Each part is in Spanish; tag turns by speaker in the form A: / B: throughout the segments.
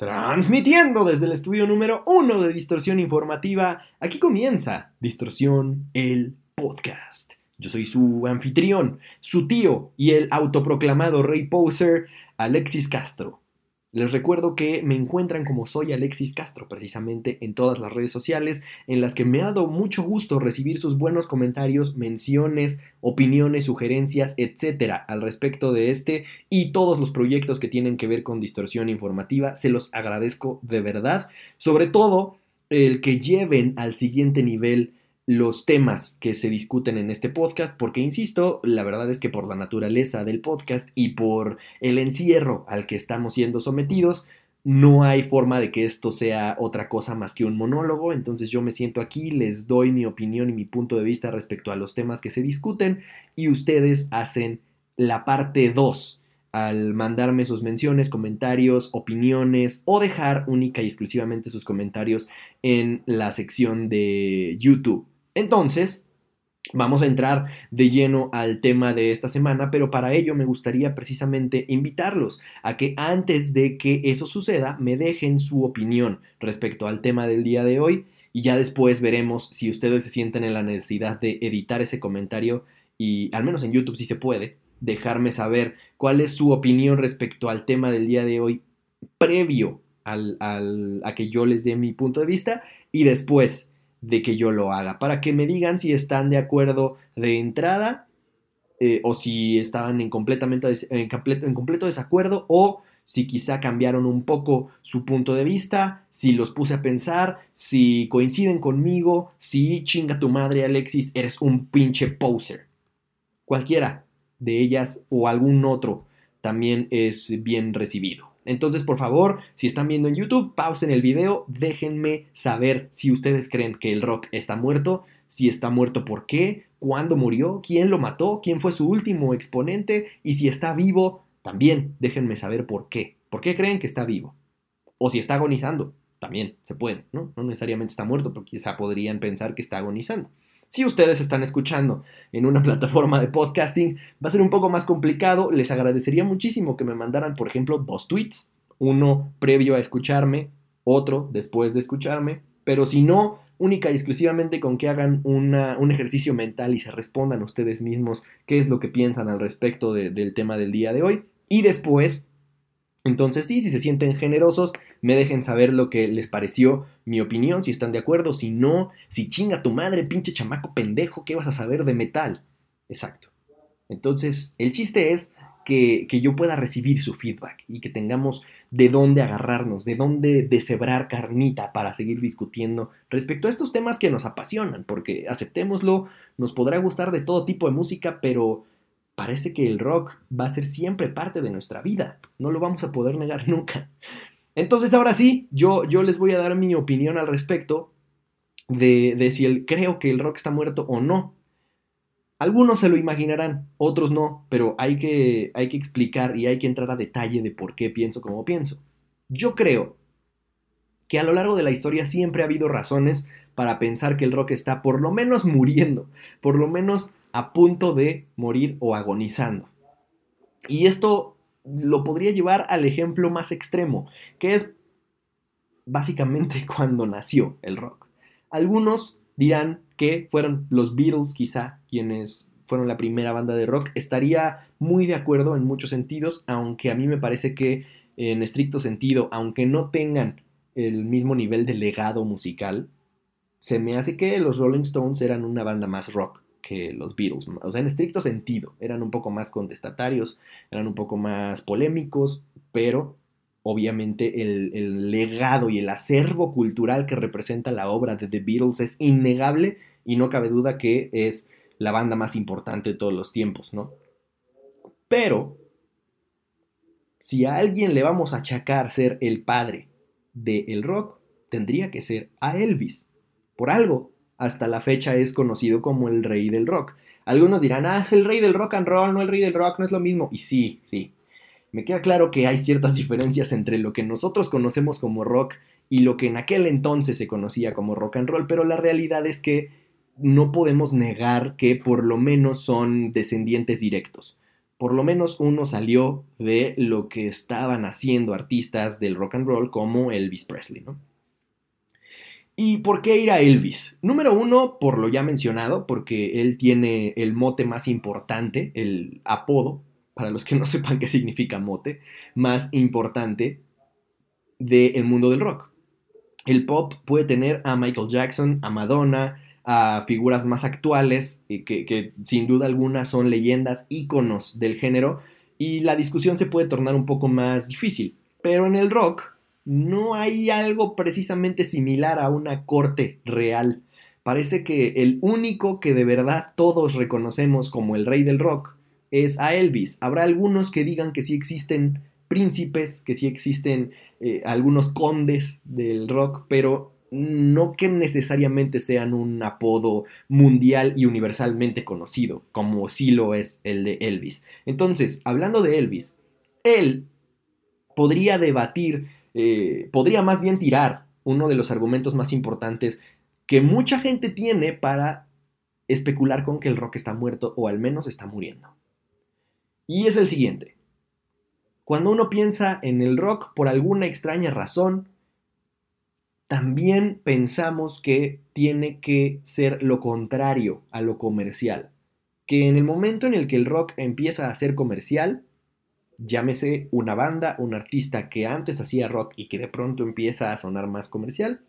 A: Transmitiendo desde el estudio número uno de Distorsión Informativa, aquí comienza Distorsión, el podcast. Yo soy su anfitrión, su tío y el autoproclamado rey poser, Alexis Castro. Les recuerdo que me encuentran como soy Alexis Castro, precisamente en todas las redes sociales, en las que me ha dado mucho gusto recibir sus buenos comentarios, menciones, opiniones, sugerencias, etcétera, al respecto de este y todos los proyectos que tienen que ver con distorsión informativa. Se los agradezco de verdad, sobre todo el que lleven al siguiente nivel los temas que se discuten en este podcast, porque insisto, la verdad es que por la naturaleza del podcast y por el encierro al que estamos siendo sometidos, no hay forma de que esto sea otra cosa más que un monólogo, entonces yo me siento aquí, les doy mi opinión y mi punto de vista respecto a los temas que se discuten y ustedes hacen la parte 2 al mandarme sus menciones, comentarios, opiniones o dejar única y exclusivamente sus comentarios en la sección de YouTube. Entonces, Vamos a entrar de lleno al tema de esta semana, pero para ello me gustaría precisamente invitarlos a que antes de que eso suceda me dejen su opinión respecto al tema del día de hoy y ya después veremos si ustedes se sienten en la necesidad de editar ese comentario y al menos en YouTube si se puede, dejarme saber cuál es su opinión respecto al tema del día de hoy previo al, a que yo les dé mi punto de vista y después de que yo lo haga, para que me digan si están de acuerdo de entrada eh, o si estaban en, completamente en, completo, en completo desacuerdo o si quizá cambiaron un poco su punto de vista, si los puse a pensar, si coinciden conmigo, si chinga tu madre Alexis, eres un pinche poser. Cualquiera de ellas o algún otro también es bien recibido. Entonces, por favor, si están viendo en YouTube, pausen el video, déjenme saber si ustedes creen que el rock está muerto, si está muerto por qué, cuándo murió, quién lo mató, quién fue su último exponente y si está vivo, también déjenme saber por qué. ¿Por qué creen que está vivo? O si está agonizando, también se puede, ¿no? No necesariamente está muerto, porque quizá podrían pensar que está agonizando. Si ustedes están escuchando en una plataforma de podcasting, va a ser un poco más complicado. Les agradecería muchísimo que me mandaran, por ejemplo, dos tweets. Uno previo a escucharme, otro después de escucharme. Pero si no, única y exclusivamente con que hagan un ejercicio mental y se respondan ustedes mismos qué es lo que piensan al respecto del tema del día de hoy. Y después entonces sí, si se sienten generosos, me dejen saber lo que les pareció mi opinión, si están de acuerdo, si no, si chinga tu madre, pinche chamaco pendejo, ¿qué vas a saber de metal? Exacto. Entonces, el chiste es que, que yo pueda recibir su feedback y que tengamos de dónde agarrarnos, de dónde deshebrar carnita para seguir discutiendo respecto a estos temas que nos apasionan, porque aceptémoslo, nos podrá gustar de todo tipo de música, pero parece que el rock va a ser siempre parte de nuestra vida. No lo vamos a poder negar nunca. Entonces ahora sí, yo, yo les voy a dar mi opinión al respecto de, de si el, creo que el rock está muerto o no. Algunos se lo imaginarán, otros no, pero hay que, hay que explicar y hay que entrar a detalle de por qué pienso como pienso. Yo creo que a lo largo de la historia siempre ha habido razones para pensar que el rock está por lo menos muriendo, por lo menos a punto de morir o agonizando. Y esto lo podría llevar al ejemplo más extremo, que es básicamente cuando nació el rock. Algunos dirán que fueron los Beatles quizá quienes fueron la primera banda de rock. Estaría muy de acuerdo en muchos sentidos, aunque a mí me parece que en estricto sentido, aunque no tengan el mismo nivel de legado musical, se me hace que los Rolling Stones eran una banda más rock que los Beatles. O sea, en estricto sentido, eran un poco más contestatarios, eran un poco más polémicos, pero obviamente el, legado y el acervo cultural que representa la obra de The Beatles es innegable y no cabe duda que es la banda más importante de todos los tiempos, ¿no? Pero, si a alguien le vamos a achacar ser el padre del rock, tendría que ser a Elvis. Por algo, hasta la fecha es conocido como el rey del rock. Algunos dirán, ah, el rey del rock and roll, no el rey del rock, no es lo mismo. Y sí, sí. Me queda claro que hay ciertas diferencias entre lo que nosotros conocemos como rock y lo que en aquel entonces se conocía como rock and roll, pero la realidad es que no podemos negar que por lo menos son descendientes directos. por lo menos uno salió de lo que estaban haciendo artistas del rock and roll como Elvis Presley, ¿no? ¿Y por qué ir a Elvis? Número uno, por lo ya mencionado, porque él tiene el mote más importante, el apodo, para los que no sepan qué significa mote, más importante del mundo del rock. El pop puede tener a Michael Jackson, a Madonna, a figuras más actuales, que, que sin duda alguna son leyendas, íconos del género, y la discusión se puede tornar un poco más difícil. Pero en el rock, no hay algo precisamente similar a una corte real. Parece que el único que de verdad todos reconocemos como el rey del rock es a Elvis. Habrá algunos que digan que sí existen príncipes, que sí existen eh, algunos condes del rock, pero no que necesariamente sean un apodo mundial y universalmente conocido, como sí lo es el de Elvis. Entonces, hablando de Elvis, él podría debatir eh, podría más bien tirar uno de los argumentos más importantes que mucha gente tiene para especular con que el rock está muerto o al menos está muriendo. Y es el siguiente. Cuando uno piensa en el rock por alguna extraña razón, también pensamos que tiene que ser lo contrario a lo comercial. Que en el momento en el que el rock empieza a ser comercial, llámese una banda, un artista que antes hacía rock y que de pronto empieza a sonar más comercial,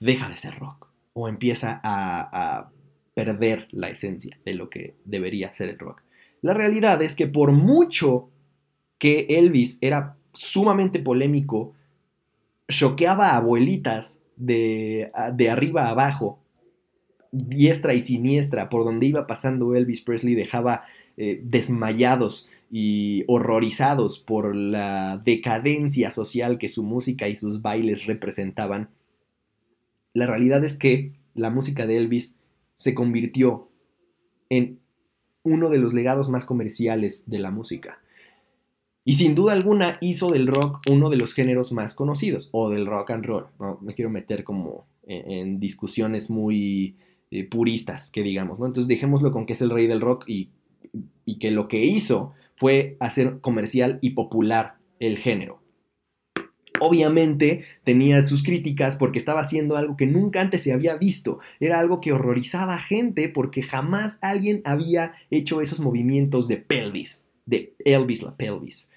A: deja de ser rock o empieza a, perder la esencia de lo que debería ser el rock. La realidad es que por mucho que Elvis era sumamente polémico, choqueaba a abuelitas de, de arriba a abajo, diestra y siniestra, por donde iba pasando Elvis Presley dejaba eh, desmayados y horrorizados por la decadencia social que su música y sus bailes representaban, la realidad es que la música de Elvis se convirtió en uno de los legados más comerciales de la música. Y sin duda alguna hizo del rock uno de los géneros más conocidos, o del rock and roll. No me quiero meter como en, discusiones muy eh, puristas, que digamos, ¿no? Entonces dejémoslo con que es el rey del rock y, y que lo que hizo fue hacer comercial y popular el género. Obviamente tenía sus críticas porque estaba haciendo algo que nunca antes se había visto. Era algo que horrorizaba a gente porque jamás alguien había hecho esos movimientos de pelvis, de Elvis la pelvis.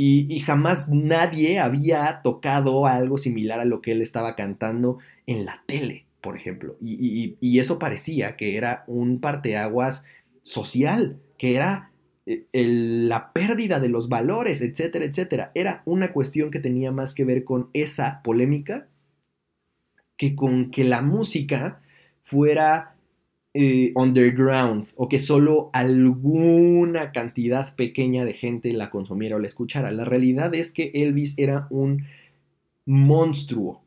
A: Y, jamás nadie había tocado algo similar a lo que él estaba cantando en la tele, por ejemplo. Y, y eso parecía que era un parteaguas social, que era eh, la pérdida de los valores, etcétera, etcétera. Era una cuestión que tenía más que ver con esa polémica que con que la música fuera eh, underground o que solo alguna cantidad pequeña de gente la consumiera o la escuchara. La realidad es que Elvis era un monstruo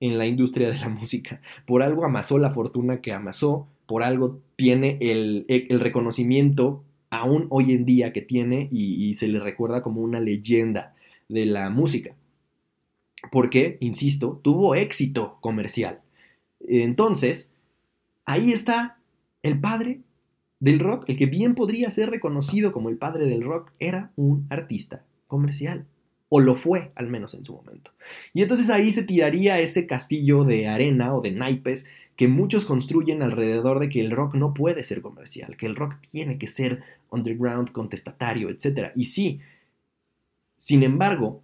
A: en la industria de la música. Por algo amasó la fortuna que amasó, por algo tiene el, el reconocimiento aún hoy en día que tiene y, se le recuerda como una leyenda de la música. Porque, insisto, tuvo éxito comercial. Entonces, ahí está el padre del rock, el que bien podría ser reconocido como el padre del rock, era un artista comercial. O lo fue, al menos en su momento. Y entonces ahí se tiraría ese castillo de arena o de naipes que muchos construyen alrededor de que el rock no puede ser comercial, que el rock tiene que ser underground, contestatario, etc. Y sí, sin embargo,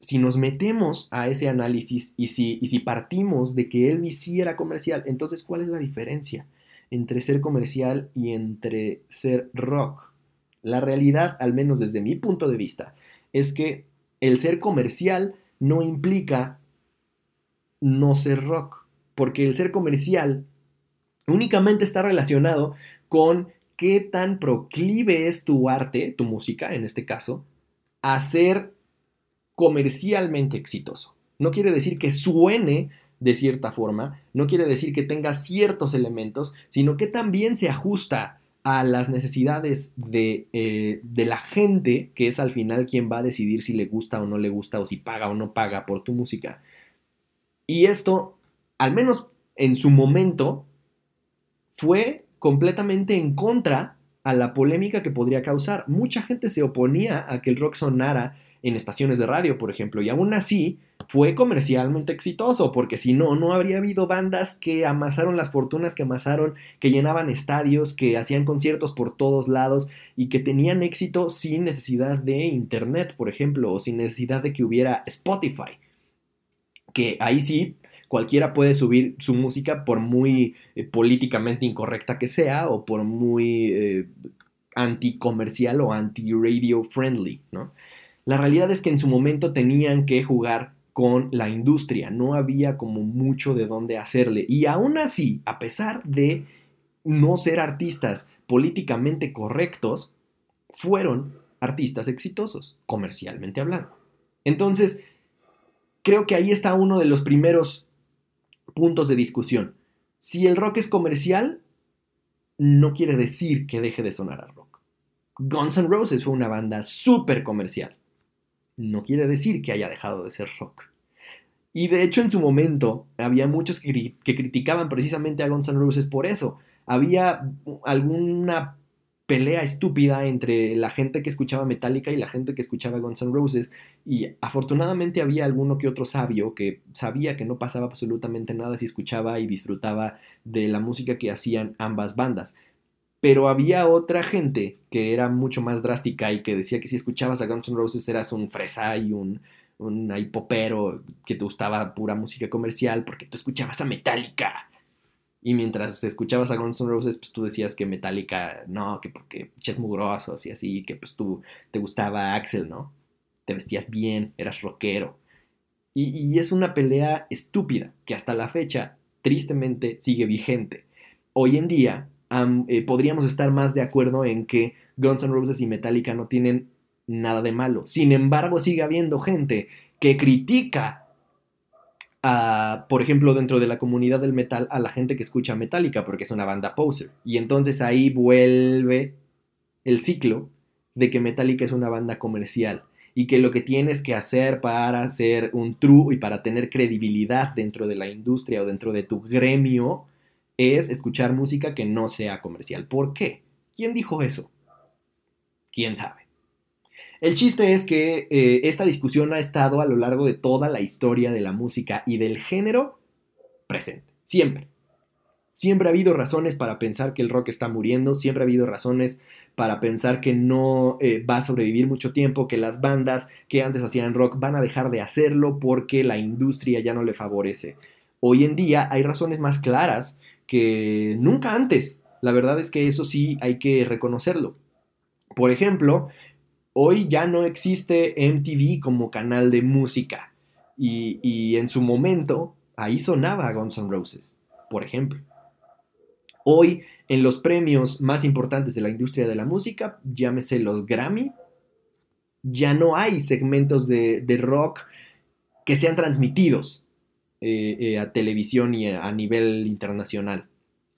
A: si nos metemos a ese análisis y si, y si partimos de que Elvis sí era comercial, entonces ¿cuál es la diferencia entre ser comercial y entre ser rock? La realidad, al menos desde mi punto de vista, es que el ser comercial no implica no ser rock porque el ser comercial únicamente está relacionado con qué tan proclive es tu arte, tu música en este caso, a ser comercialmente exitoso. No quiere decir que suene de cierta forma, no quiere decir que tenga ciertos elementos, sino que también se ajusta a las necesidades de, eh, de, la gente, que es al final quien va a decidir si le gusta o no le gusta, o si paga o no paga por tu música. Y esto al menos en su momento, fue completamente en contra a la polémica que podría causar. Mucha gente se oponía a que el rock sonara en estaciones de radio, por ejemplo, y aún así fue comercialmente exitoso, porque si no, no habría habido bandas que amasaron las fortunas que amasaron, que llenaban estadios, que hacían conciertos por todos lados y que tenían éxito sin necesidad de internet, por ejemplo, o sin necesidad de que hubiera Spotify. Que ahí sí, cualquiera puede subir su música por muy eh, políticamente incorrecta que sea o por muy eh, anti-comercial o anti-radio friendly, ¿no? La realidad es que en su momento tenían que jugar con la industria, no había como mucho de dónde hacerle. Y aún así, a pesar de no ser artistas políticamente correctos, fueron artistas exitosos, comercialmente hablando. Entonces, creo que ahí está uno de los primeros puntos de discusión. Si el rock es comercial, no quiere decir que deje de sonar a rock. Guns N' Roses fue una banda súper comercial no quiere decir que haya dejado de ser rock. Y de hecho en su momento había muchos que, criticaban precisamente a Guns N' Roses por eso. Había alguna pelea estúpida entre la gente que escuchaba Metallica y la gente que escuchaba Guns N' Roses y afortunadamente había alguno que otro sabio que sabía que no pasaba absolutamente nada si escuchaba y disfrutaba de la música que hacían ambas bandas. Pero había otra gente que era mucho más drástica y que decía que si escuchabas a Guns N' Roses eras un fresa y un, un hipopero que te gustaba pura música comercial porque tú escuchabas a Metallica. Y mientras escuchabas a Guns N' Roses, pues tú decías que Metallica, no, que porque ches mugrosos y así, que pues tú te gustaba Axel, ¿no? Te vestías bien, eras rockero. Y, y es una pelea estúpida que hasta la fecha, tristemente, sigue vigente. Hoy en día, eh, podríamos estar más de acuerdo en que Guns N' Roses y Metallica no tienen nada de malo. Sin embargo, sigue habiendo gente que critica por ejemplo, dentro de la comunidad del metal, a la gente que escucha Metallica porque es una banda poser. Y entonces ahí vuelve el ciclo de que Metallica es una banda comercial y que lo que tienes que hacer para ser un true y para tener credibilidad dentro de la industria o dentro de tu gremio es escuchar música que no sea comercial. ¿Por qué? ¿Quién dijo eso? ¿Quién sabe? El chiste es que eh, esta discusión ha estado a lo largo de toda la historia de la música y del género presente, siempre. Siempre ha habido razones para pensar que el rock está muriendo, siempre ha habido razones para pensar que no eh, va a sobrevivir mucho tiempo, que las bandas que antes hacían rock van a dejar de hacerlo porque la industria ya no le favorece. Hoy en día hay razones más claras que nunca antes. La verdad es que eso sí hay que reconocerlo. Por ejemplo, hoy ya no existe MTV como canal de música. Y, en su momento, ahí sonaba Guns N' Roses, por ejemplo. Hoy, en los premios más importantes de la industria de la música, llámese los Grammy, ya no hay segmentos de, rock que sean transmitidos. Eh, eh, a televisión y a nivel internacional.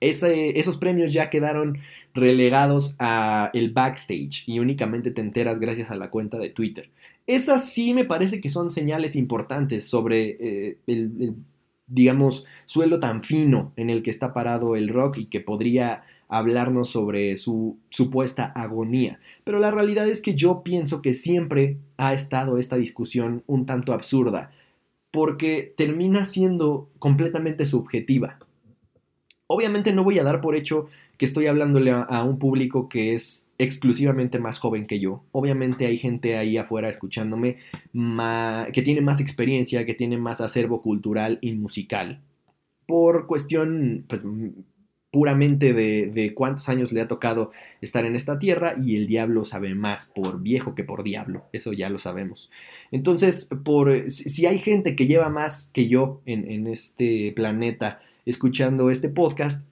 A: Esos premios ya quedaron relegados a el backstage y únicamente te enteras gracias a la cuenta de Twitter. Esas sí me parece que son señales importantes sobre eh, el, digamos, suelo tan fino en el que está parado el rock y que podría hablarnos sobre su supuesta agonía. Pero la realidad es que yo pienso que siempre ha estado esta discusión un tanto absurda porque termina siendo completamente subjetiva. Obviamente no voy a dar por hecho que estoy hablándole a, un público que es exclusivamente más joven que yo. Obviamente hay gente ahí afuera escuchándome que tiene más experiencia, que tiene más acervo cultural y musical. Por cuestión, pues, puramente de, cuántos años le ha tocado estar en esta tierra y el diablo sabe más por viejo que por diablo, eso ya lo sabemos. Entonces, por, si hay gente que lleva más que yo en, en este planeta escuchando este podcast,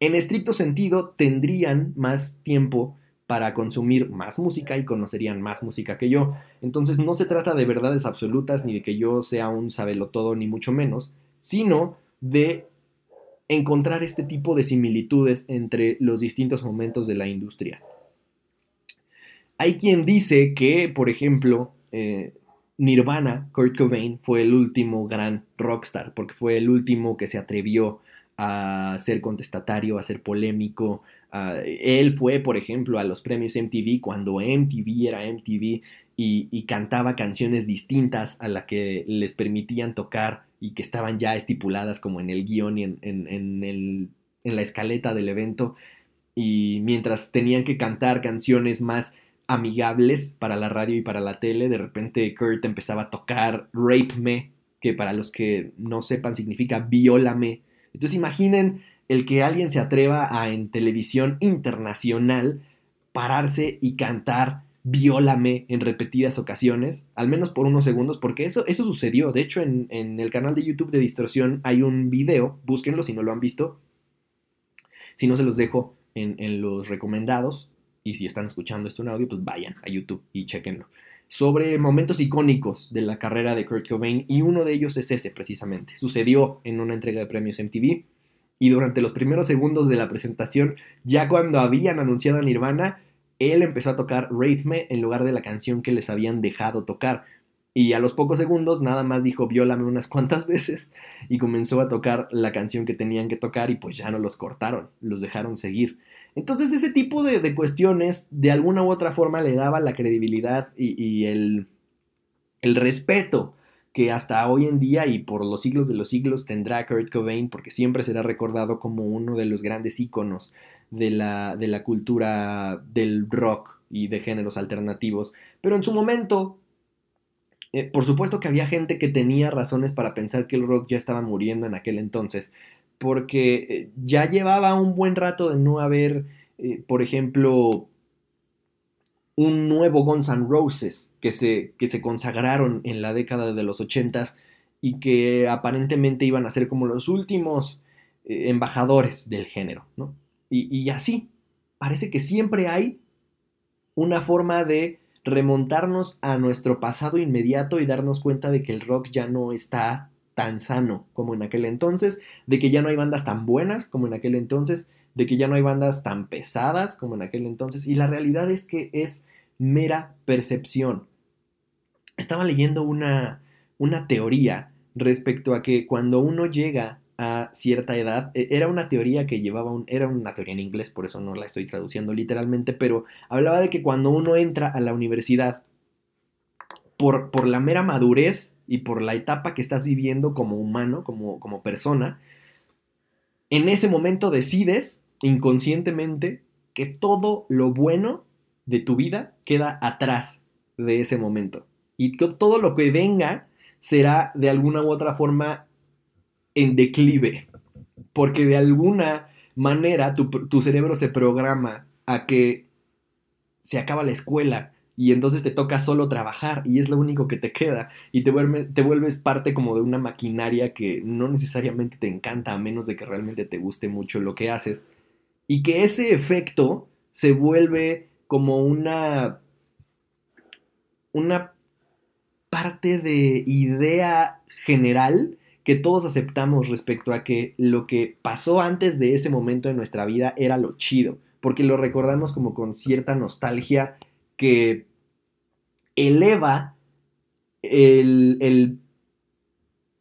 A: en estricto sentido tendrían más tiempo para consumir más música y conocerían más música que yo. Entonces no se trata de verdades absolutas ni de que yo sea un sabelotodo ni mucho menos, sino de encontrar este tipo de similitudes entre los distintos momentos de la industria. Hay quien dice que, por ejemplo, eh, Nirvana, Kurt Cobain, fue el último gran rockstar, porque fue el último que se atrevió a ser contestatario, a ser polémico. él fue, por ejemplo, a los premios MTV cuando MTV era MTV y, cantaba canciones distintas a las que les permitían tocar y que estaban ya estipuladas como en el guion y en, en la escaleta del evento. Y mientras tenían que cantar canciones más amigables para la radio y para la tele, de repente Kurt empezaba a tocar Rape Me, que para los que no sepan significa viólame. Entonces imaginen el que alguien se atreva a en televisión internacional pararse y cantar viólame en repetidas ocasiones, al menos por unos segundos, porque eso, eso sucedió. De hecho, en, en el canal de YouTube de Distorsión hay un video, búsquenlo si no lo han visto. Si no se los dejo en, en los recomendados, y si están escuchando esto en audio, pues vayan a YouTube y chequenlo. Sobre momentos icónicos de la carrera de Kurt Cobain y uno de ellos es ese precisamente. Sucedió en una entrega de premios MTV y durante los primeros segundos de la presentación, ya cuando habían anunciado a Nirvana, él empezó a tocar Rape Me en lugar de la canción que les habían dejado tocar. Y a los pocos segundos nada más dijo viólame unas cuantas veces y comenzó a tocar la canción que tenían que tocar y pues ya no los cortaron, los dejaron seguir. Entonces ese tipo de, cuestiones de alguna u otra forma le daba la credibilidad y, el, respeto que hasta hoy en día y por los siglos de los siglos tendrá Kurt Cobain porque siempre será recordado como uno de los grandes íconos de la, de la cultura del rock y de géneros alternativos. Pero en su momento, eh, por supuesto que había gente que tenía razones para pensar que el rock ya estaba muriendo en aquel entonces, porque eh, ya llevaba un buen rato de no haber, eh, por ejemplo, un nuevo Guns N' Roses que se, que se consagraron en la década de los 80 y que aparentemente iban a ser como los últimos eh, embajadores del género, ¿no? Y, y así, parece que siempre hay una forma de remontarnos a nuestro pasado inmediato y darnos cuenta de que el rock ya no está tan sano como en aquel entonces, de que ya no hay bandas tan buenas como en aquel entonces, de que ya no hay bandas tan pesadas como en aquel entonces, y la realidad es que es mera percepción. Estaba leyendo una, una teoría respecto a que cuando uno llega a cierta edad, e, era una teoría que llevaba un, era una teoría en inglés, por eso no la estoy traduciendo literalmente, pero hablaba de que cuando uno entra a la universidad, por, por la mera madurez y por la etapa que estás viviendo como humano, como, como persona, en ese momento decides inconscientemente que todo lo bueno de tu vida queda atrás de ese momento. Y que todo lo que venga será de alguna u otra forma en declive. Porque de alguna manera tu, tu cerebro se programa a que se acaba la escuela, y entonces te toca solo trabajar y es lo único que te queda y te, te vuelves parte como de una maquinaria que no necesariamente te encanta a menos de que realmente te guste mucho lo que haces y que ese efecto se vuelve como una una parte de idea general que todos aceptamos respecto a que lo que pasó antes de ese momento en nuestra vida era lo chido, porque lo recordamos como con cierta nostalgia que eleva el,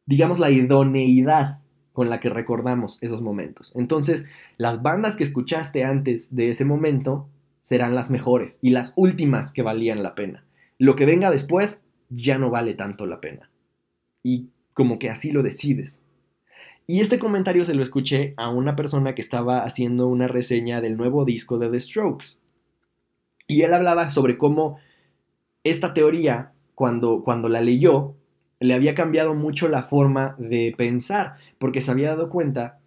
A: digamos, la idoneidad con la que recordamos esos momentos. Entonces, las bandas que escuchaste antes de ese momento serán las mejores y las últimas que valían la pena. Lo que venga después ya no vale tanto la pena. Y como que así lo decides. Y este comentario se lo escuché a una persona que estaba haciendo una reseña del nuevo disco de The Strokes. Y él hablaba sobre cómo esta teoría, cuando, cuando la leyó, le había cambiado mucho la forma de pensar, porque se había dado cuenta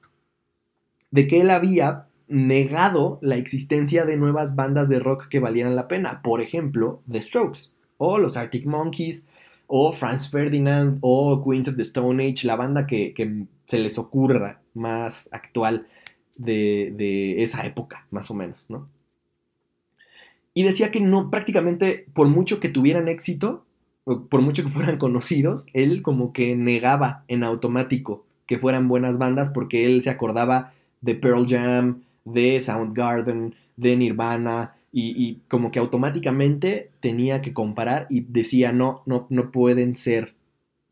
A: de que él había negado la existencia de nuevas bandas de rock que valieran la pena. Por ejemplo, The Strokes, o los Arctic Monkeys, o Franz Ferdinand, o Queens of the Stone Age, la banda que, se les ocurra más actual de, de, esa época, más o menos, ¿no? Y decía que no, prácticamente, por mucho que tuvieran éxito, por mucho que fueran conocidos, él como que negaba en automático que fueran buenas bandas porque él se acordaba de Pearl Jam, de Soundgarden, de Nirvana, y, como que automáticamente tenía que comparar y decía, no, no, no pueden ser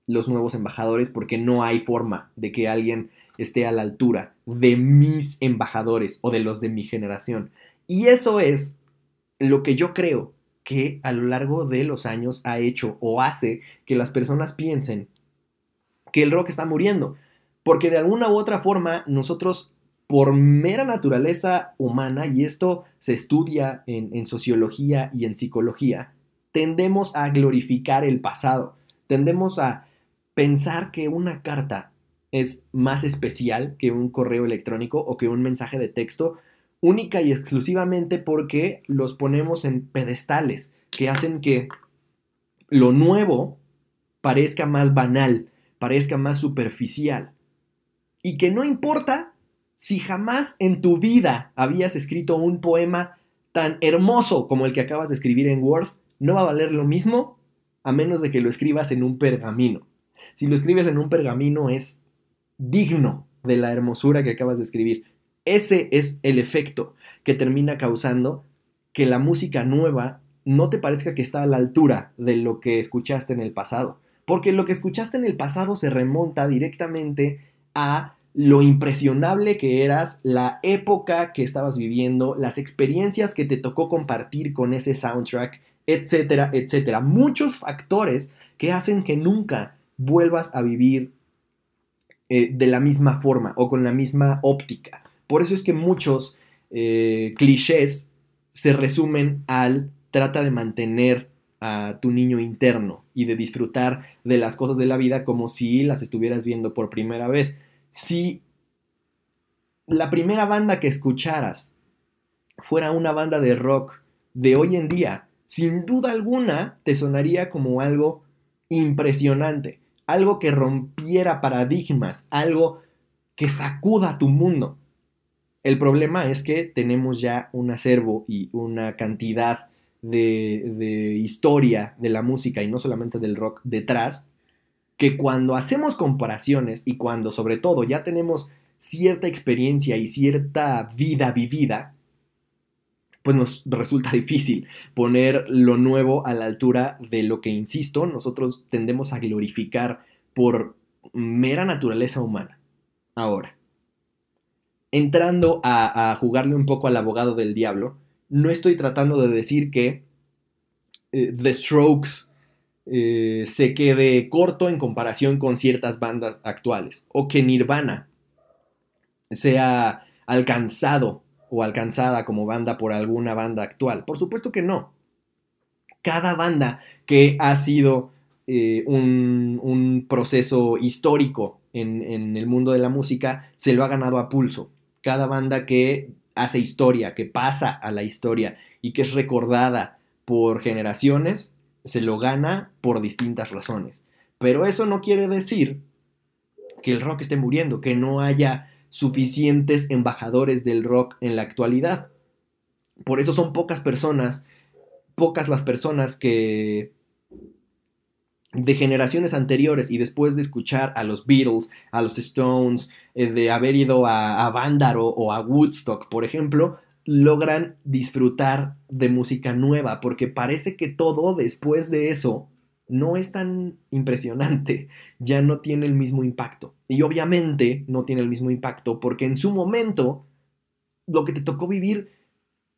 A: los nuevos embajadores porque no hay forma de que alguien esté a la altura de mis embajadores o de los de mi generación. Y eso es lo que yo creo que a lo largo de los años ha hecho o hace que las personas piensen que el rock está muriendo. Porque de alguna u otra forma nosotros por mera naturaleza humana, y esto se estudia en, sociología y en psicología, tendemos a glorificar el pasado, tendemos a pensar que una carta es más especial que un correo electrónico o que un mensaje de texto, única y exclusivamente porque los ponemos en pedestales que hacen que lo nuevo parezca más banal, parezca más superficial. Y que no importa si jamás en tu vida habías escrito un poema tan hermoso como el que acabas de escribir en Word, no va a valer lo mismo a menos de que lo escribas en un pergamino. Si lo escribes en un pergamino es digno de la hermosura que acabas de escribir. Ese es el efecto que termina causando que la música nueva no te parezca que está a la altura de lo que escuchaste en el pasado. Porque lo que escuchaste en el pasado se remonta directamente a lo impresionable que eras, la época que estabas viviendo, las experiencias que te tocó compartir con ese soundtrack, etcétera, etcétera. Muchos factores que hacen que nunca vuelvas a vivir eh, de la misma forma o con la misma óptica. Por eso es que muchos eh, clichés se resumen al trata de mantener a tu niño interno y de disfrutar de las cosas de la vida como si las estuvieras viendo por primera vez si la primera banda que escucharas fuera una banda de rock de hoy en día, sin duda alguna te sonaría como algo impresionante, algo que rompiera paradigmas, algo que sacuda tu mundo. El problema es que tenemos ya un acervo y una cantidad de, historia de la música y no solamente del rock detrás que cuando hacemos comparaciones y cuando sobre todo ya tenemos cierta experiencia y cierta vida vivida, pues nos resulta difícil poner lo nuevo a la altura de lo que, insisto, nosotros tendemos a glorificar por mera naturaleza humana. Ahora, entrando a, jugarle un poco al abogado del diablo, no estoy tratando de decir que eh, The Strokes eh, se quede corto en comparación con ciertas bandas actuales o que Nirvana sea alcanzado o alcanzada como banda por alguna banda actual. Por supuesto que no. Cada banda que ha sido eh, un, proceso histórico en, en el mundo de la música se lo ha ganado a pulso. Cada banda que hace historia, que pasa a la historia y que es recordada por generaciones, se lo gana por distintas razones. Pero eso no quiere decir que el rock esté muriendo, que no haya suficientes embajadores del rock en la actualidad. Por eso son pocas personas, pocas las personas que de generaciones anteriores y después de escuchar a los Beatles, a los Stones, de haber ido a, a Vándaro o a Woodstock, por ejemplo, logran disfrutar de música nueva, porque parece que todo después de eso no es tan impresionante, ya no tiene el mismo impacto. Y obviamente no tiene el mismo impacto porque en su momento lo que te tocó vivir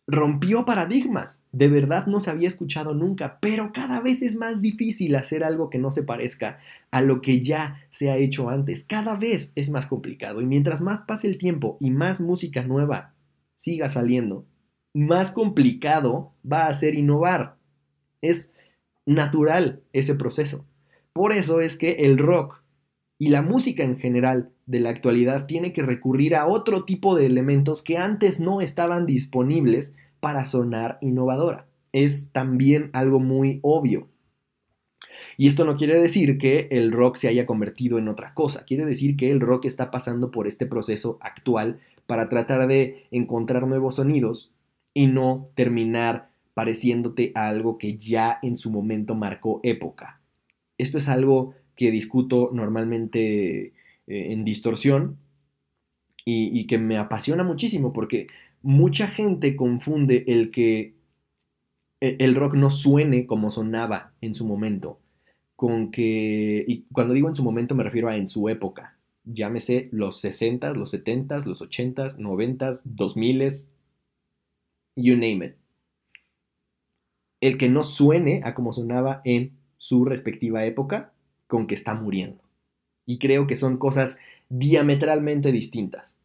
A: rompió paradigmas. De verdad no se había escuchado nunca, pero cada vez es más difícil hacer algo que no se parezca a lo que ya se ha hecho antes. Cada vez es más complicado y mientras más pase el tiempo y más música nueva siga saliendo, más complicado va a ser innovar. Es natural ese proceso. Por eso es que el rock y la música en general de la actualidad tiene que recurrir a otro tipo de elementos que antes no estaban disponibles para sonar innovadora. Es también algo muy obvio. Y esto no quiere decir que el rock se haya convertido en otra cosa, quiere decir que el rock está pasando por este proceso actual para tratar de encontrar nuevos sonidos y no terminar pareciéndote a algo que ya en su momento marcó época. Esto es algo que discuto normalmente eh, en distorsión y, que me apasiona muchísimo porque mucha gente confunde el que e, el rock no suene como sonaba en su momento, con que, y cuando digo en su momento me refiero a en su época, llámese los 60s, los 70s, los 80s, 90s, 2000s, you name it. El que no suene a como sonaba en su respectiva época con que está muriendo. Y creo que son cosas diametralmente distintas.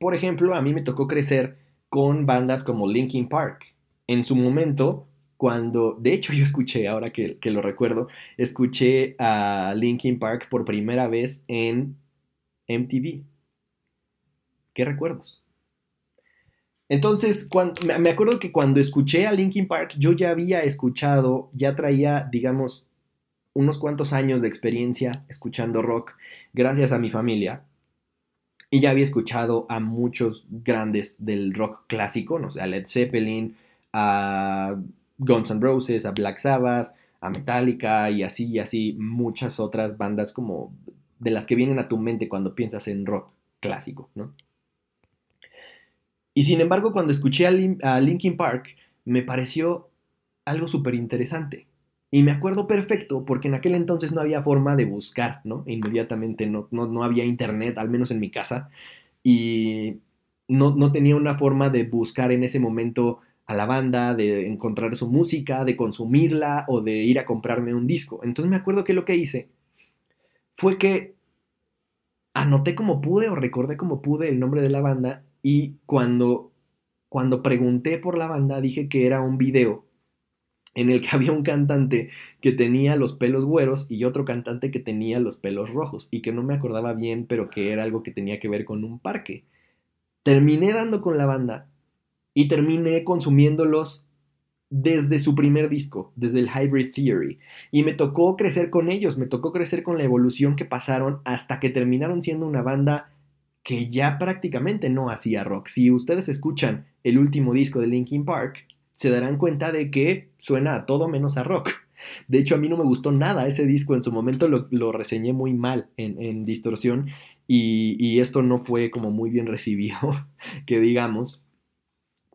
A: Por ejemplo, a mí me tocó crecer con bandas como Linkin Park. En su momento, cuando, de hecho yo escuché, ahora que, lo recuerdo, escuché a Linkin Park por primera vez en MTV. ¿Qué recuerdos? Entonces, me acuerdo que cuando escuché a Linkin Park, yo ya había escuchado, ya traía, digamos, unos cuantos años de experiencia escuchando rock, gracias a mi familia. Y ya había escuchado a muchos grandes del rock clásico, no sé, a Led Zeppelin, a Guns N' Roses, a Black Sabbath, a Metallica y así y así muchas otras bandas como de las que vienen a tu mente cuando piensas en rock clásico, ¿no? Y sin embargo, cuando escuché a, Linkin Park, me pareció algo súper interesante. Y me acuerdo perfecto porque en aquel entonces no había forma de buscar, ¿no? Inmediatamente no, no, había internet, al menos en mi casa. Y no, no, tenía una forma de buscar en ese momento a la banda, de encontrar su música, de consumirla o de ir a comprarme un disco. Entonces me acuerdo que lo que hice fue que anoté como pude o recordé como pude el nombre de la banda y cuando, cuando pregunté por la banda dije que era un video en el que había un cantante que tenía los pelos güeros y otro cantante que tenía los pelos rojos y que no me acordaba bien pero que era algo que tenía que ver con un parque. Terminé dando con la banda y terminé consumiéndolos desde su primer disco, desde el Hybrid Theory. Y me tocó crecer con ellos, me tocó crecer con la evolución que pasaron hasta que terminaron siendo una banda que ya prácticamente no hacía rock. Si ustedes escuchan el último disco de Linkin Park, se darán cuenta de que suena a todo menos a rock. De hecho, a mí no me gustó nada ese disco. En su momento lo, reseñé muy mal en, distorsión y, y, esto no fue como muy bien recibido, que digamos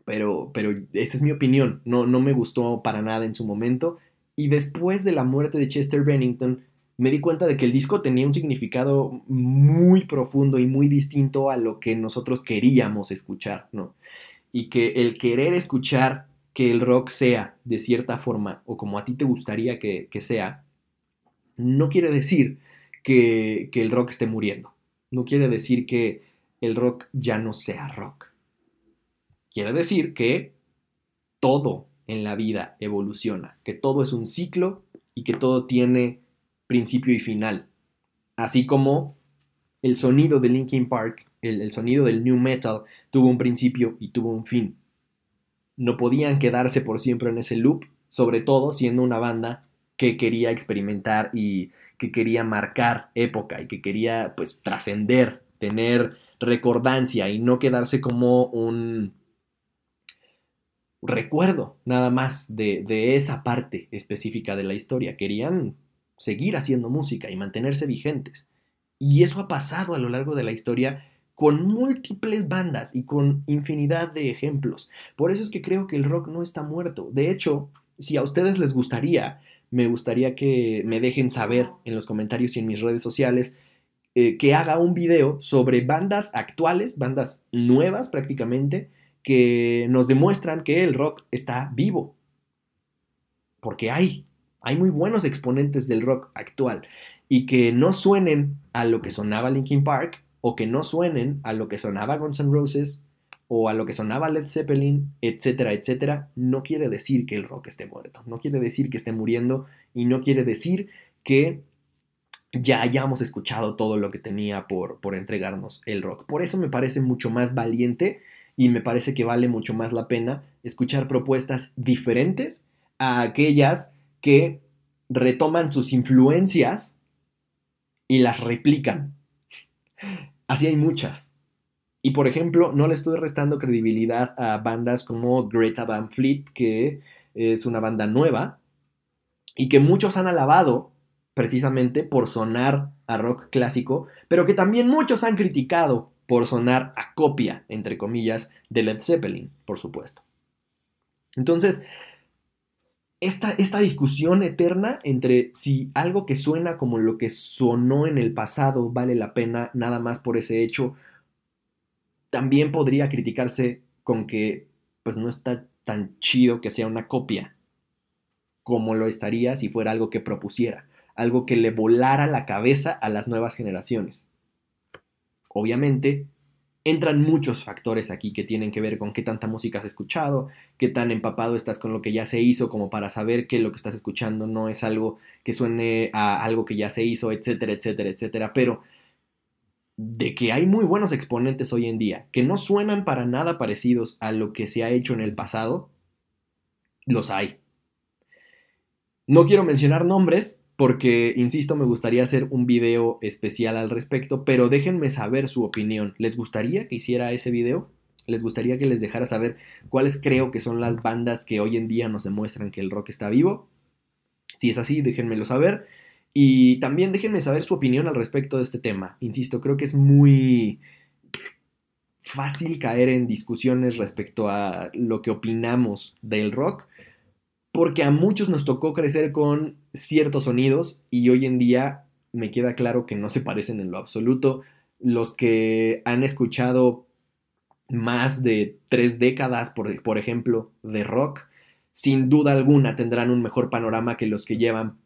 A: pero, pero esa es mi opinión. No, no me gustó para nada en su momento. Y después de la muerte de Chester Bennington, me di cuenta de que el disco tenía un significado muy profundo y muy distinto a lo que nosotros queríamos escuchar, ¿no? Y que el querer escuchar que el rock sea de cierta forma o como a ti te gustaría que, sea, no quiere decir que, que el rock esté muriendo. No quiere decir que el rock ya no sea rock. Quiere decir que todo en la vida evoluciona, que todo es un ciclo y que todo tiene principio y final. Así como el sonido de Linkin Park, el, sonido del new metal, tuvo un principio y tuvo un fin. No podían quedarse por siempre en ese loop, sobre todo siendo una banda que quería experimentar y que quería marcar época y que quería pues trascender, tener recordancia y no quedarse como un recuerdo nada más de, esa parte específica de la historia. Querían seguir haciendo música y mantenerse vigentes. Y eso ha pasado a lo largo de la historia con múltiples bandas y con infinidad de ejemplos. Por eso es que creo que el rock no está muerto. De hecho, si a ustedes les gustaría, me gustaría que me dejen saber en los comentarios y en mis redes sociales eh, que haga un video sobre bandas actuales, bandas nuevas prácticamente, que nos demuestran que el rock está vivo. Porque hay, hay muy buenos exponentes del rock actual y que no suenen a lo que sonaba Linkin Park o que no suenen a lo que sonaba Guns N' Roses o a lo que sonaba Led Zeppelin, etcétera, etcétera, no quiere decir que el rock esté muerto, no quiere decir que esté muriendo y no quiere decir que ya hayamos escuchado todo lo que tenía por, por entregarnos el rock. Por eso me parece mucho más valiente y me parece que vale mucho más la pena escuchar propuestas diferentes a aquellas que retoman sus influencias y las replican. Así hay muchas. Y por ejemplo, no le estoy restando credibilidad a bandas como Greta Van Fleet, que es una banda nueva y que muchos han alabado precisamente por sonar a rock clásico, pero que también muchos han criticado por sonar a copia, entre comillas, de Led Zeppelin, por supuesto. Entonces, esta, esta discusión eterna entre si algo que suena como lo que sonó en el pasado vale la pena nada más por ese hecho, también podría criticarse con que pues no está tan chido que sea una copia como lo estaría si fuera algo que propusiera, algo que le volara la cabeza a las nuevas generaciones. Obviamente, entran muchos factores aquí que tienen que ver con qué tanta música has escuchado, qué tan empapado estás con lo que ya se hizo como para saber que lo que estás escuchando no es algo que suene a algo que ya se hizo, etcétera, etcétera, etcétera. Pero de que hay muy buenos exponentes hoy en día que no suenan para nada parecidos a lo que se ha hecho en el pasado, los hay. No quiero mencionar nombres porque, insisto, me gustaría hacer un video especial al respecto, pero déjenme saber su opinión. ¿Les gustaría que hiciera ese video? ¿Les gustaría que les dejara saber cuáles creo que son las bandas que hoy en día nos demuestran que el rock está vivo? Si es así, déjenmelo saber. Y también déjenme saber su opinión al respecto de este tema. Insisto, creo que es muy fácil caer en discusiones respecto a lo que opinamos del rock, porque a muchos nos tocó crecer con ciertos sonidos y hoy en día me queda claro que no se parecen en lo absoluto. Los que han escuchado más de tres décadas, por, por ejemplo, de rock, sin duda alguna tendrán un mejor panorama que los que llevan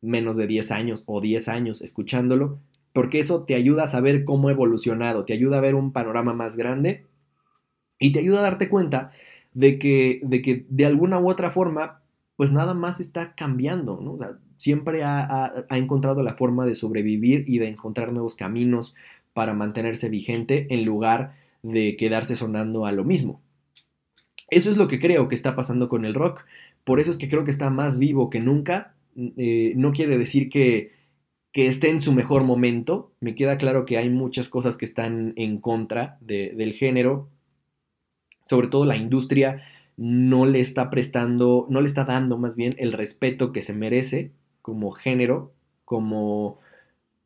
A: menos de 10 años o 10 años escuchándolo, porque eso te ayuda a saber cómo ha evolucionado, te ayuda a ver un panorama más grande y te ayuda a darte cuenta de que de, que de alguna u otra forma pues nada más está cambiando, siempre ha, encontrado la forma de sobrevivir y de encontrar nuevos caminos para mantenerse vigente en lugar de quedarse sonando a lo mismo. Eso es lo que creo que está pasando con el rock. Por eso es que creo que está más vivo que nunca. Eh, no quiere decir que, que, esté en su mejor momento. Me queda claro que hay muchas cosas que están en contra del género. Sobre todo la industria no le está prestando, no le está dando más bien el respeto que se merece como género, como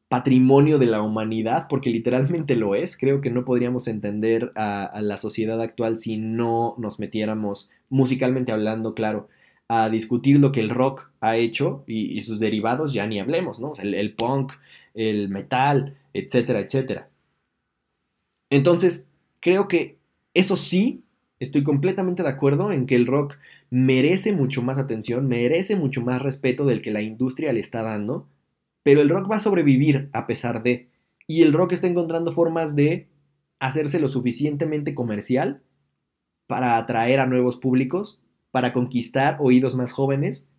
A: patrimonio de la humanidad, porque literalmente lo es. Creo que no podríamos entender a, la sociedad actual si no nos metiéramos, musicalmente hablando, claro, a discutir lo que el rock ha hecho y, sus derivados, ya ni hablemos, ¿no? el, el punk, el metal, etcétera, etcétera. Entonces, creo que eso sí Estoy completamente de acuerdo en que el rock merece mucho más atención, merece mucho más respeto del que la industria le está dando, pero el rock va a sobrevivir a pesar de, y el rock está encontrando formas de hacerse lo suficientemente comercial para atraer a nuevos públicos, para conquistar oídos más jóvenes,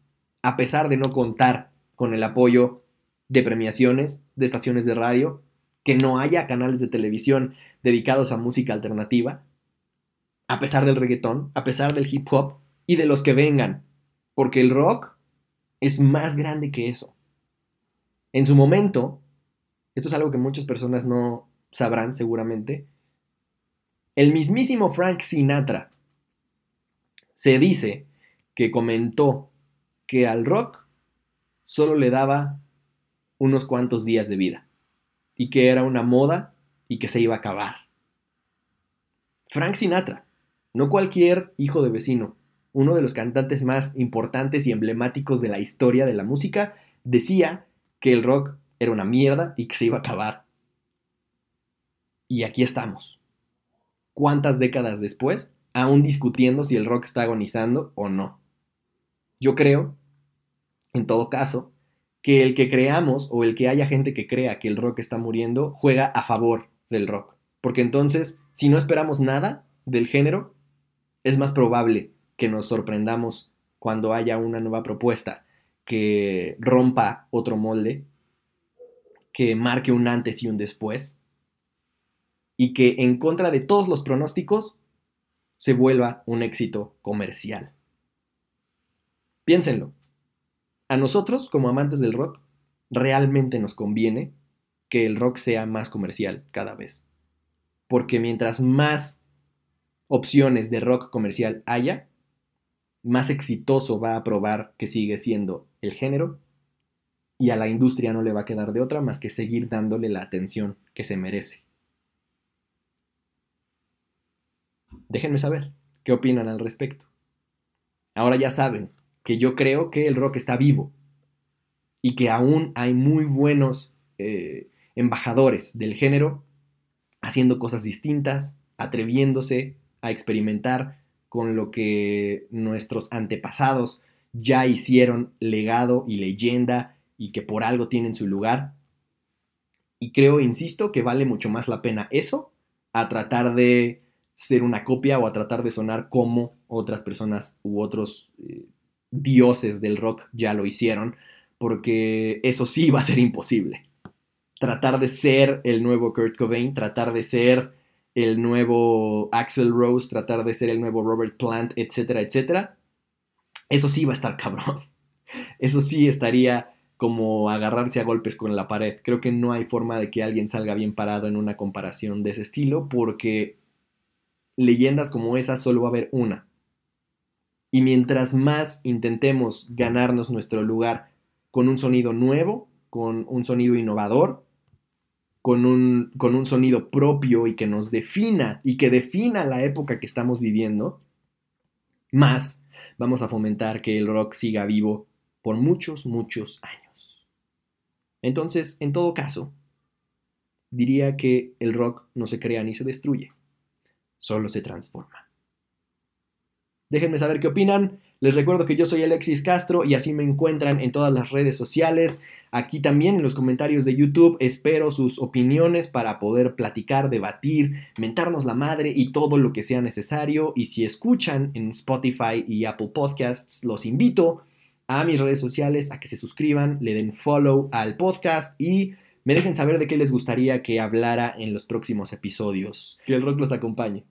A: a pesar de no contar con el apoyo de premiaciones, de estaciones de radio, que no haya canales de televisión dedicados a música alternativa, a pesar del reggaetón, a pesar del hip hop y de los que vengan, porque el rock es más grande que eso. En su momento, esto es algo que muchas personas no sabrán seguramente, el mismísimo Frank Sinatra se dice que comentó que al rock solo le daba unos cuantos días de vida y que era una moda y que se iba a acabar. Frank Sinatra, no cualquier hijo de vecino, uno de los cantantes más importantes y emblemáticos de la historia de la música, decía que el rock era una mierda y que se iba a acabar. Y aquí estamos. ¿Cuántas décadas después? Aún discutiendo si el rock está agonizando o no. Yo creo, en todo caso, que el que creamos o el que haya gente que crea que el rock está muriendo juega a favor del rock. Porque entonces, si no esperamos nada del género, es más probable que nos sorprendamos cuando haya una nueva propuesta que rompa otro molde, que marque un antes y un después, y que en contra de todos los pronósticos se vuelva un éxito comercial. Piénsenlo. A nosotros, como amantes del rock, realmente nos conviene que el rock sea más comercial cada vez. Porque mientras más opciones de rock comercial haya, más exitoso va a probar que sigue siendo el género y a la industria no le va a quedar de otra más que seguir dándole la atención que se merece. Déjenme saber qué opinan al respecto. Ahora ya saben que yo creo que el rock está vivo y que aún hay muy buenos eh, embajadores del género haciendo cosas distintas, atreviéndose a experimentar con lo que nuestros antepasados ya hicieron legado y leyenda y que por algo tienen su lugar. Y creo, insisto, que vale mucho más la pena eso a tratar de ser una copia o a tratar de sonar como otras personas u otros eh, dioses del rock ya lo hicieron, porque eso sí va a ser imposible. Tratar de ser el nuevo Kurt Cobain, tratar de ser el nuevo Axel Rose, tratar de ser el nuevo Robert Plant, etcétera, etcétera. Eso sí va a estar cabrón. Eso sí estaría como agarrarse a golpes con la pared. Creo que no hay forma de que alguien salga bien parado en una comparación de ese estilo porque leyendas como esas solo va a haber una. Y mientras más intentemos ganarnos nuestro lugar con un sonido nuevo, con un sonido innovador, con un, con un sonido propio y que nos defina y que defina la época que estamos viviendo, más vamos a fomentar que el rock siga vivo por muchos, muchos años. Entonces, en todo caso, diría que el rock no se crea ni se destruye solo se transforma. Déjenme saber qué opinan. Les recuerdo que yo soy Alexis Castro y así me encuentran en todas las redes sociales. Aquí también en los comentarios de YouTube espero sus opiniones para poder platicar, debatir, mentarnos la madre y todo lo que sea necesario. Y si escuchan en Spotify y Apple Podcasts, los invito a mis redes sociales a que se suscriban, le den follow al podcast y me dejen saber de qué les gustaría que hablara en los próximos episodios. Que el rock los acompañe.